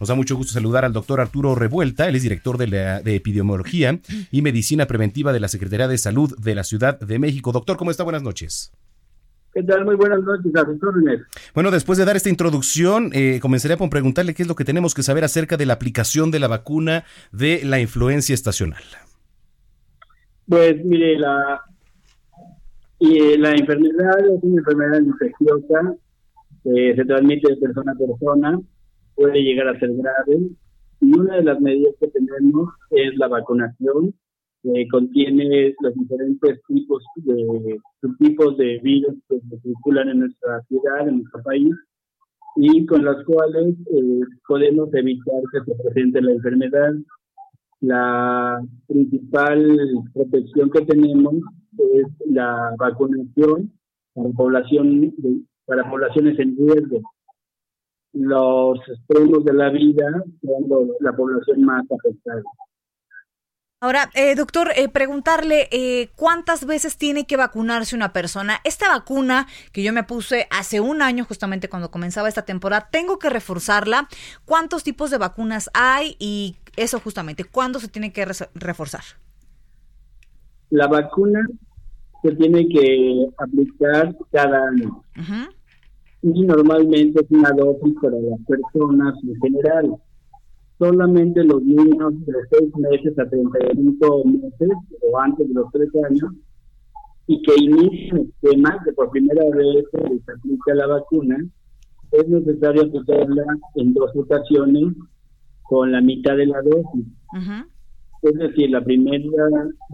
Nos da mucho gusto saludar al doctor Arturo Revuelta, él es director de, la, de Epidemiología y Medicina Preventiva de la Secretaría de Salud de la Ciudad de México. Doctor, ¿cómo está? Buenas noches. ¿Qué tal? Muy buenas noches, a Bueno, después de dar esta introducción, eh, comenzaría por preguntarle qué es lo que tenemos que saber acerca de la aplicación de la vacuna de la influencia estacional. Pues mire, la, y la enfermedad es una enfermedad infecciosa, eh, se transmite de persona a persona, puede llegar a ser grave, y una de las medidas que tenemos es la vacunación, que contiene los diferentes tipos de subtipos de virus que circulan en nuestra ciudad, en nuestro país, y con las cuales eh, podemos evitar que se presente la enfermedad la principal protección que tenemos es la vacunación para población para poblaciones en riesgo. Los extremos de la vida son la población más afectada. Ahora, eh, doctor, eh, preguntarle eh, cuántas veces tiene que vacunarse una persona. Esta vacuna que yo me puse hace un año, justamente cuando comenzaba esta temporada, tengo que reforzarla. ¿Cuántos tipos de vacunas hay y eso justamente, cuándo se tiene que reforzar? La vacuna se tiene que aplicar cada año. Y normalmente es una dosis para las personas en general. Solamente los niños de 6 meses a 35 meses o antes de los 13 años y que inician el esquema que por primera vez se aplica la vacuna, es necesario aplicarla en dos ocasiones con la mitad de la dosis. Es decir, la primera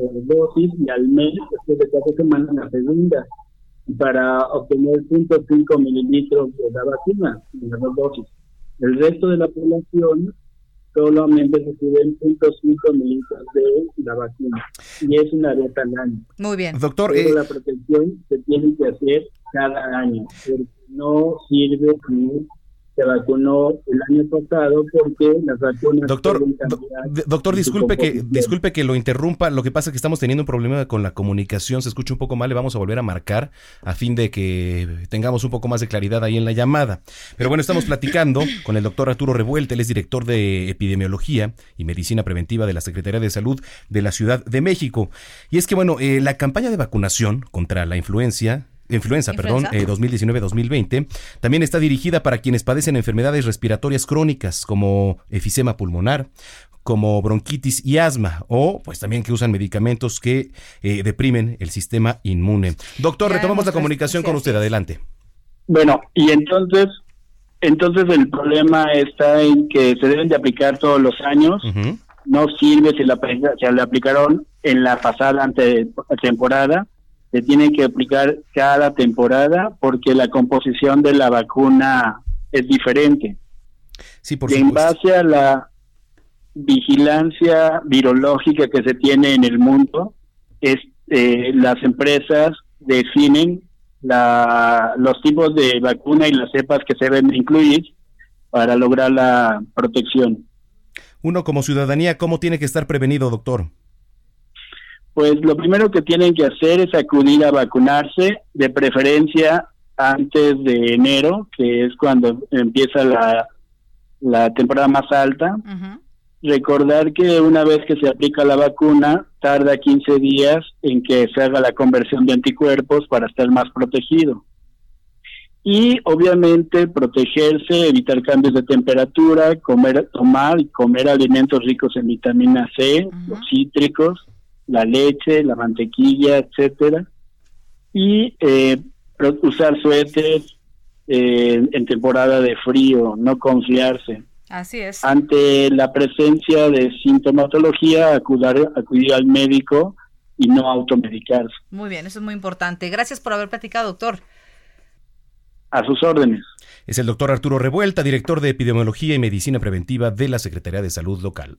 eh, dosis y al mes, después de cuatro semanas, la segunda, para obtener 0.5 mililitros de la vacuna en las dos dosis. El resto de la población solamente reciben 0.5 mililitros de la vacuna y es una vez al año. Muy bien. Doctor, Pero eh, la protección se tiene que hacer cada año, porque no sirve que se vacunó el año pasado porque las vacunas doctor doctor disculpe que disculpe que lo interrumpa. Lo que pasa es que estamos teniendo un problema con la comunicación. Se escucha un poco mal. Le vamos a volver a marcar a fin de que tengamos un poco más de claridad ahí en la llamada. Pero bueno estamos platicando con el doctor Arturo Revuelta. Él es director de epidemiología y medicina preventiva de la Secretaría de Salud de la Ciudad de México. Y es que bueno eh, la campaña de vacunación contra la influencia influenza, perdón, 2019-2020, eh, también está dirigida para quienes padecen enfermedades respiratorias crónicas como efisema pulmonar, como bronquitis y asma, o pues también que usan medicamentos que eh, deprimen el sistema inmune. Doctor, retomamos la comunicación con usted, adelante. Bueno, y entonces, entonces el problema está en que se deben de aplicar todos los años. No sirve si la, se le aplicaron en la pasada ante, temporada se tiene que aplicar cada temporada porque la composición de la vacuna es diferente. Sí, por y en base a la vigilancia virológica que se tiene en el mundo, es, eh, las empresas definen la, los tipos de vacuna y las cepas que se deben incluir para lograr la protección. Uno como ciudadanía, ¿cómo tiene que estar prevenido, doctor? Pues lo primero que tienen que hacer es acudir a vacunarse, de preferencia antes de enero, que es cuando empieza la, la temporada más alta. Recordar que una vez que se aplica la vacuna, tarda 15 días en que se haga la conversión de anticuerpos para estar más protegido. Y obviamente protegerse, evitar cambios de temperatura, comer, tomar y comer alimentos ricos en vitamina C, los cítricos, la leche, la mantequilla, etcétera, y eh, usar suéteres eh, en temporada de frío, no confiarse. Así es. Ante la presencia de sintomatología, acudir, acudir al médico y no automedicarse. Muy bien, eso es muy importante. Gracias por haber platicado, doctor. A sus órdenes. Es el doctor Arturo Revuelta, director de Epidemiología y Medicina Preventiva de la Secretaría de Salud Local.